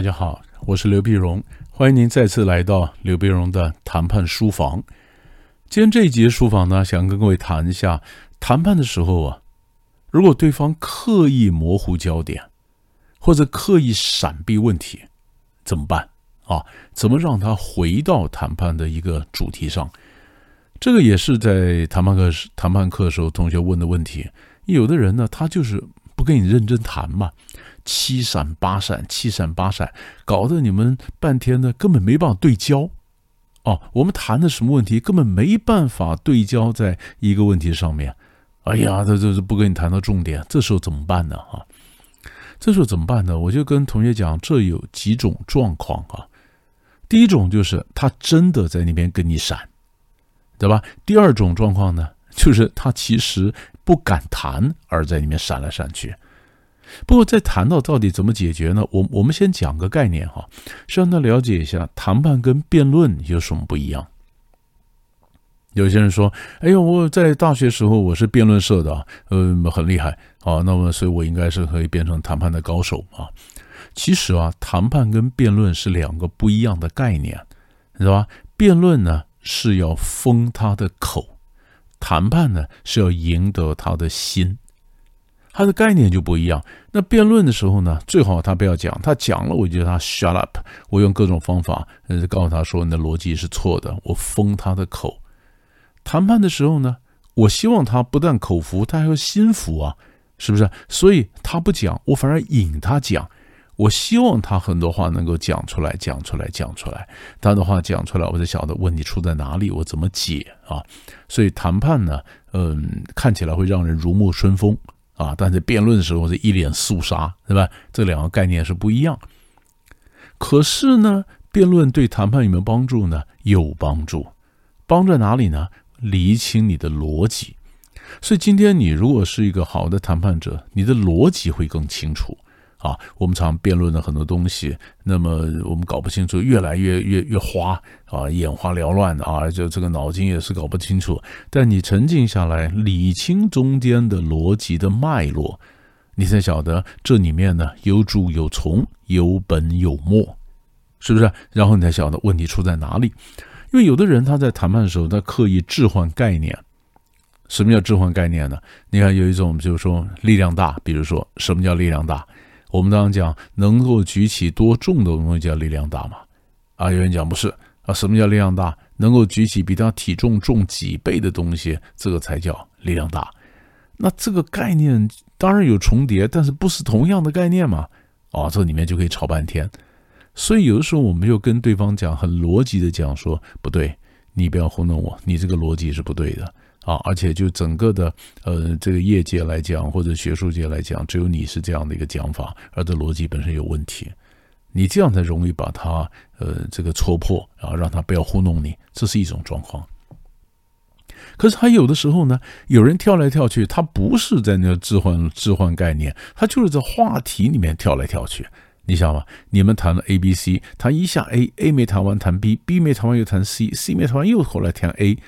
大家好，我是刘碧荣，欢迎您再次来到刘碧荣的谈判书房。今天这一节书房呢，想跟各位谈一下谈判的时候啊，如果对方刻意模糊焦点，或者刻意闪避问题，怎么办啊？怎么让他回到谈判的一个主题上？这个也是在谈判课谈判课的时候同学问的问题。有的人呢，他就是不跟你认真谈嘛。七闪八闪，七闪八闪，搞得你们半天呢，根本没办法对焦。哦，我们谈的什么问题，根本没办法对焦在一个问题上面。哎呀，这这这不跟你谈到重点，这时候怎么办呢？哈，这时候怎么办呢？我就跟同学讲，这有几种状况啊。第一种就是他真的在那边跟你闪，对吧？第二种状况呢，就是他其实不敢谈，而在里面闪来闪去。不过，在谈到到底怎么解决呢？我我们先讲个概念哈，是让他了解一下谈判跟辩论有什么不一样。有些人说：“哎呦，我在大学时候我是辩论社的，呃，很厉害啊，那么所以我应该是可以变成谈判的高手啊。”其实啊，谈判跟辩论是两个不一样的概念，知道吧？辩论呢是要封他的口，谈判呢是要赢得他的心。他的概念就不一样。那辩论的时候呢，最好他不要讲，他讲了，我就他 shut up，我用各种方法，呃，告诉他说你的逻辑是错的，我封他的口。谈判的时候呢，我希望他不但口服，他还要心服啊，是不是？所以他不讲，我反而引他讲。我希望他很多话能够讲出来，讲出来，讲出来。他的话讲出来，我就晓得问题出在哪里，我怎么解啊？所以谈判呢，嗯，看起来会让人如沐春风。啊，但是辩论的时候是一脸肃杀，对吧？这两个概念是不一样。可是呢，辩论对谈判有没有帮助呢？有帮助，帮在哪里呢？厘清你的逻辑。所以今天你如果是一个好的谈判者，你的逻辑会更清楚。啊，我们常辩论的很多东西，那么我们搞不清楚，越来越越越花啊，眼花缭乱啊，就这个脑筋也是搞不清楚。但你沉静下来，理清中间的逻辑的脉络，你才晓得这里面呢有主有从，有本有末，是不是？然后你才晓得问题出在哪里。因为有的人他在谈判的时候，他刻意置换概念。什么叫置换概念呢？你看有一种就是说力量大，比如说什么叫力量大？我们当然讲，能够举起多重的东西叫力量大嘛？啊，有人讲不是啊，什么叫力量大？能够举起比他体重重几倍的东西，这个才叫力量大。那这个概念当然有重叠，但是不是同样的概念嘛？啊，这里面就可以吵半天。所以有的时候我们就跟对方讲，很逻辑的讲说，不对，你不要糊弄我，你这个逻辑是不对的。啊，而且就整个的呃这个业界来讲，或者学术界来讲，只有你是这样的一个讲法，而这逻辑本身有问题，你这样才容易把它呃这个戳破，然后让他不要糊弄你，这是一种状况。可是还有的时候呢，有人跳来跳去，他不是在那置换置换概念，他就是在话题里面跳来跳去，你想吗？你们谈了 A、B、C，谈一下 A，A 没谈完谈 B，B 没谈完又谈 C，C 没谈完又后来谈 A。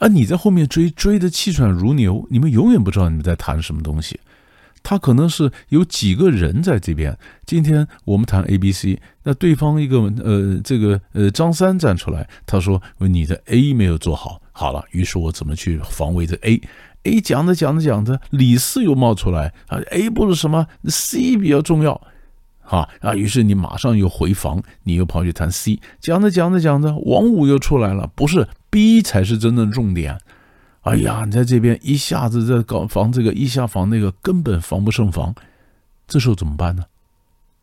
而你在后面追，追得气喘如牛，你们永远不知道你们在谈什么东西。他可能是有几个人在这边。今天我们谈 A、B、C，那对方一个呃，这个呃张三站出来，他说你的 A 没有做好，好了，于是我怎么去防卫这 A？A 讲着讲着讲着，李四又冒出来啊，A 不是什么，C 比较重要。啊啊！于是你马上又回防，你又跑去谈 C，讲着讲着讲着，王五又出来了，不是 B 才是真正重点。哎呀，你在这边一下子在搞防这个，一下防那个，根本防不胜防。这时候怎么办呢？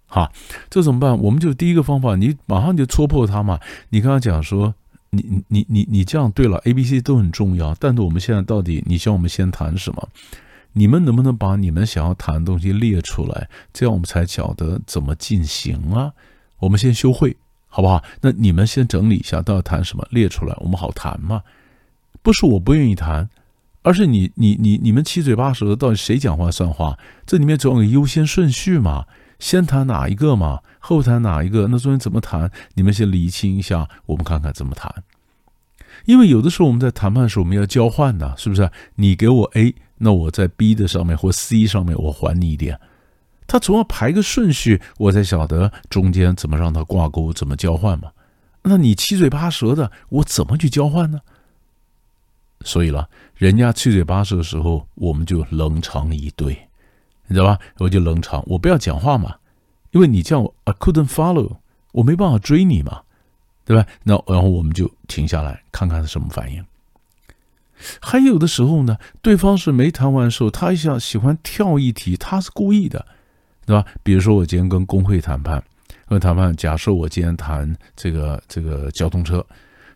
哈，这怎么办？我们就第一个方法，你马上就戳破他嘛。你刚刚讲说，你你你你这样对了，A、B、C 都很重要，但是我们现在到底，你希望我们先谈什么？你们能不能把你们想要谈的东西列出来？这样我们才晓得怎么进行啊！我们先休会，好不好？那你们先整理一下，到底谈什么？列出来，我们好谈嘛。不是我不愿意谈，而是你、你、你、你们七嘴八舌的，到底谁讲话算话？这里面总有个优先顺序嘛，先谈哪一个嘛，后谈哪一个？那中间怎么谈？你们先理清一下，我们看看怎么谈。因为有的时候我们在谈判的时候，我们要交换的，是不是？你给我 A。那我在 B 的上面或 C 上面，我还你一点。他总要排个顺序，我才晓得中间怎么让它挂钩，怎么交换嘛。那你七嘴八舌的，我怎么去交换呢？所以了，人家七嘴八舌的时候，我们就冷场以对，你知道吧？我就冷场，我不要讲话嘛，因为你叫我 I couldn't follow，我没办法追你嘛，对吧？那然后我们就停下来看看他什么反应。还有的时候呢，对方是没谈完时候，他想喜欢跳一题，他是故意的，对吧？比如说我今天跟工会谈判，跟谈判，假设我今天谈这个这个交通车，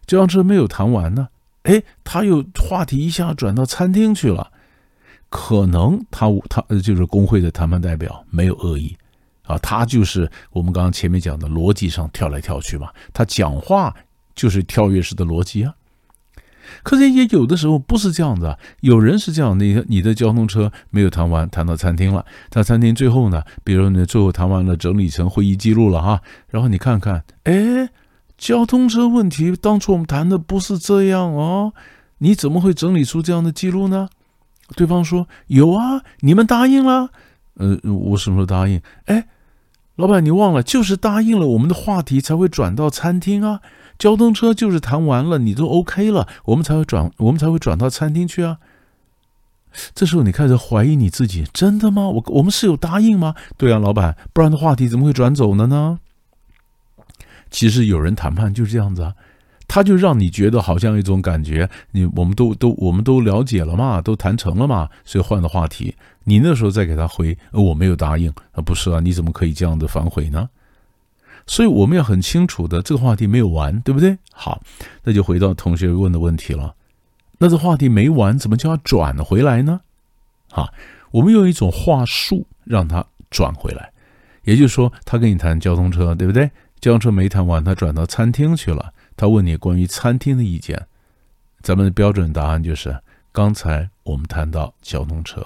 交通车没有谈完呢。哎，他又话题一下转到餐厅去了，可能他他就是工会的谈判代表，没有恶意啊，他就是我们刚刚前面讲的逻辑上跳来跳去嘛，他讲话就是跳跃式的逻辑啊。可是也有的时候不是这样子啊，有人是这样，你你的交通车没有谈完，谈到餐厅了，在餐厅最后呢，比如你最后谈完了，整理成会议记录了哈，然后你看看，哎。交通车问题，当初我们谈的不是这样哦，你怎么会整理出这样的记录呢？对方说有啊，你们答应了。呃，我什么时候答应？哎，老板，你忘了，就是答应了，我们的话题才会转到餐厅啊。交通车就是谈完了，你都 OK 了，我们才会转，我们才会转到餐厅去啊。这时候你开始怀疑你自己，真的吗？我我们是有答应吗？对啊，老板，不然的话题怎么会转走了呢？其实有人谈判就是这样子啊，他就让你觉得好像一种感觉，你我们都都我们都了解了嘛，都谈成了嘛，所以换了话题。你那时候再给他回，我没有答应啊，不是啊，你怎么可以这样的反悔呢？所以我们要很清楚的，这个话题没有完，对不对？好，那就回到同学问的问题了。那这话题没完，怎么就要转回来呢？好，我们用一种话术让他转回来，也就是说，他跟你谈交通车，对不对？交通车没谈完，他转到餐厅去了。他问你关于餐厅的意见，咱们的标准答案就是刚才我们谈到交通车，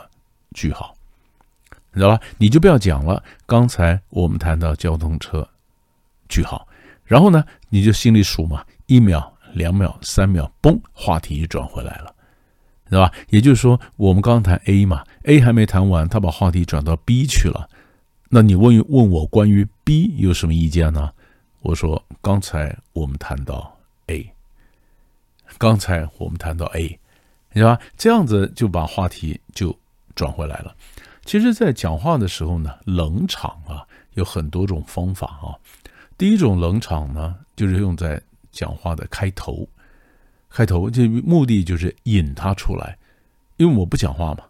句号，你知道吧？你就不要讲了。刚才我们谈到交通车，句号。然后呢，你就心里数嘛，一秒、两秒、三秒，嘣，话题就转回来了，知道吧？也就是说，我们刚谈 A 嘛，A 还没谈完，他把话题转到 B 去了。那你问问我关于 B 有什么意见呢？我说：“刚才我们谈到 A，刚才我们谈到 A，你知道吧？这样子就把话题就转回来了。其实，在讲话的时候呢，冷场啊有很多种方法啊。第一种冷场呢，就是用在讲话的开头，开头这目的就是引他出来，因为我不讲话嘛，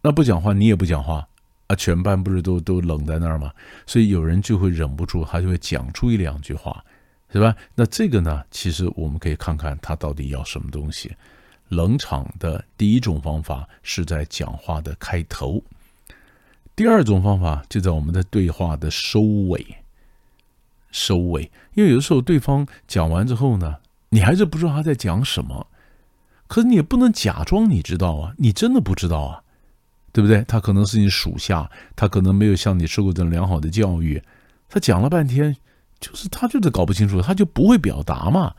那不讲话你也不讲话。”全班不是都都冷在那儿吗？所以有人就会忍不住，他就会讲出一两句话，是吧？那这个呢，其实我们可以看看他到底要什么东西。冷场的第一种方法是在讲话的开头，第二种方法就在我们的对话的收尾。收尾，因为有的时候对方讲完之后呢，你还是不知道他在讲什么，可是你也不能假装你知道啊，你真的不知道啊。对不对？他可能是你属下，他可能没有像你受过这种良好的教育。他讲了半天，就是他就是搞不清楚，他就不会表达嘛，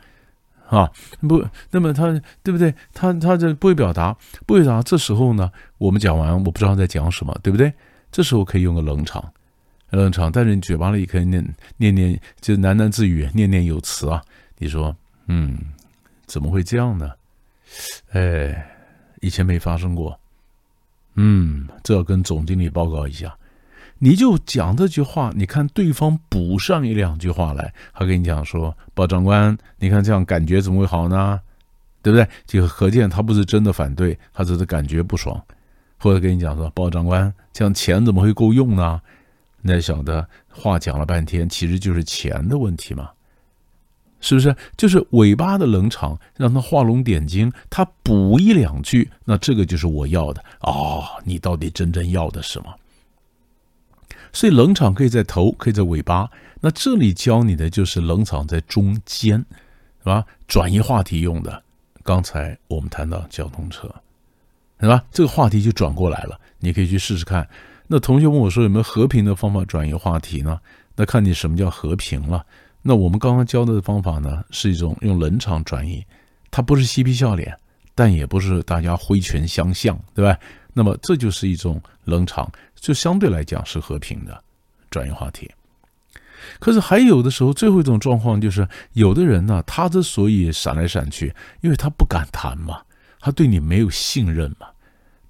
啊，不，那么他对不对？他他这不会表达，不会表达。这时候呢，我们讲完，我不知道在讲什么，对不对？这时候可以用个冷场，冷场，但是你嘴巴里可以念念念，就喃喃自语，念念有词啊。你说，嗯，怎么会这样呢？哎，以前没发生过。嗯，这要跟总经理报告一下。你就讲这句话，你看对方补上一两句话来，他跟你讲说：“包长官，你看这样感觉怎么会好呢？对不对？”就可见他不是真的反对，他只是感觉不爽。或者跟你讲说：“包长官，这样钱怎么会够用呢？”那晓得话讲了半天，其实就是钱的问题嘛。是不是就是尾巴的冷场，让他画龙点睛，他补一两句，那这个就是我要的哦。你到底真正要的什么？所以冷场可以在头，可以在尾巴。那这里教你的就是冷场在中间，是吧？转移话题用的。刚才我们谈到交通车，是吧？这个话题就转过来了，你可以去试试看。那同学问我说有没有和平的方法转移话题呢？那看你什么叫和平了。那我们刚刚教的方法呢，是一种用冷场转移，它不是嬉皮笑脸，但也不是大家挥拳相向，对吧？那么这就是一种冷场，就相对来讲是和平的转移话题。可是还有的时候，最后一种状况就是，有的人呢，他之所以闪来闪去，因为他不敢谈嘛，他对你没有信任嘛。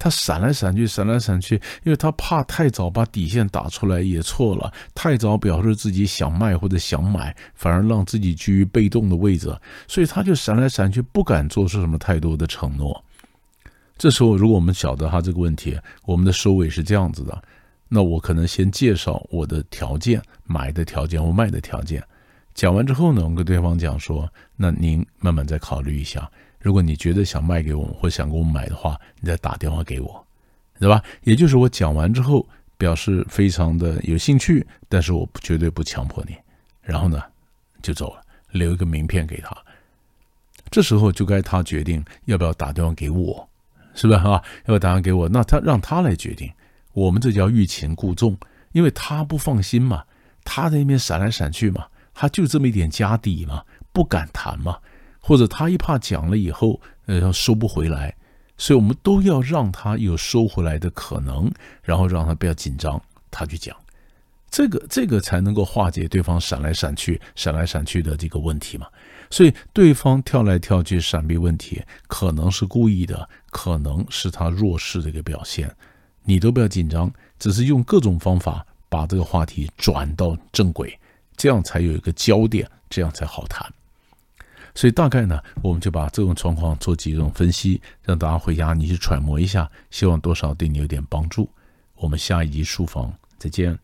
他闪来闪去，闪来闪去，因为他怕太早把底线打出来也错了，太早表示自己想卖或者想买，反而让自己居于被动的位置，所以他就闪来闪去，不敢做出什么太多的承诺。这时候，如果我们晓得他这个问题，我们的收尾是这样子的，那我可能先介绍我的条件，买的条件或卖的条件，讲完之后呢，我跟对方讲说，那您慢慢再考虑一下。如果你觉得想卖给我们或想给我们买的话，你再打电话给我，对吧？也就是我讲完之后，表示非常的有兴趣，但是我绝对不强迫你。然后呢，就走了，留一个名片给他。这时候就该他决定要不要打电话给我，是吧？啊，要不要打电话给我？那他让他来决定。我们这叫欲擒故纵，因为他不放心嘛，他在那边闪来闪去嘛，他就这么一点家底嘛，不敢谈嘛。或者他一怕讲了以后，呃，收不回来，所以我们都要让他有收回来的可能，然后让他不要紧张，他去讲，这个这个才能够化解对方闪来闪去、闪来闪去的这个问题嘛。所以对方跳来跳去闪避问题，可能是故意的，可能是他弱势的一个表现，你都不要紧张，只是用各种方法把这个话题转到正轨，这样才有一个焦点，这样才好谈。所以大概呢，我们就把这种状况做几种分析，让大家回家你去揣摩一下，希望多少对你有点帮助。我们下一集书房再见。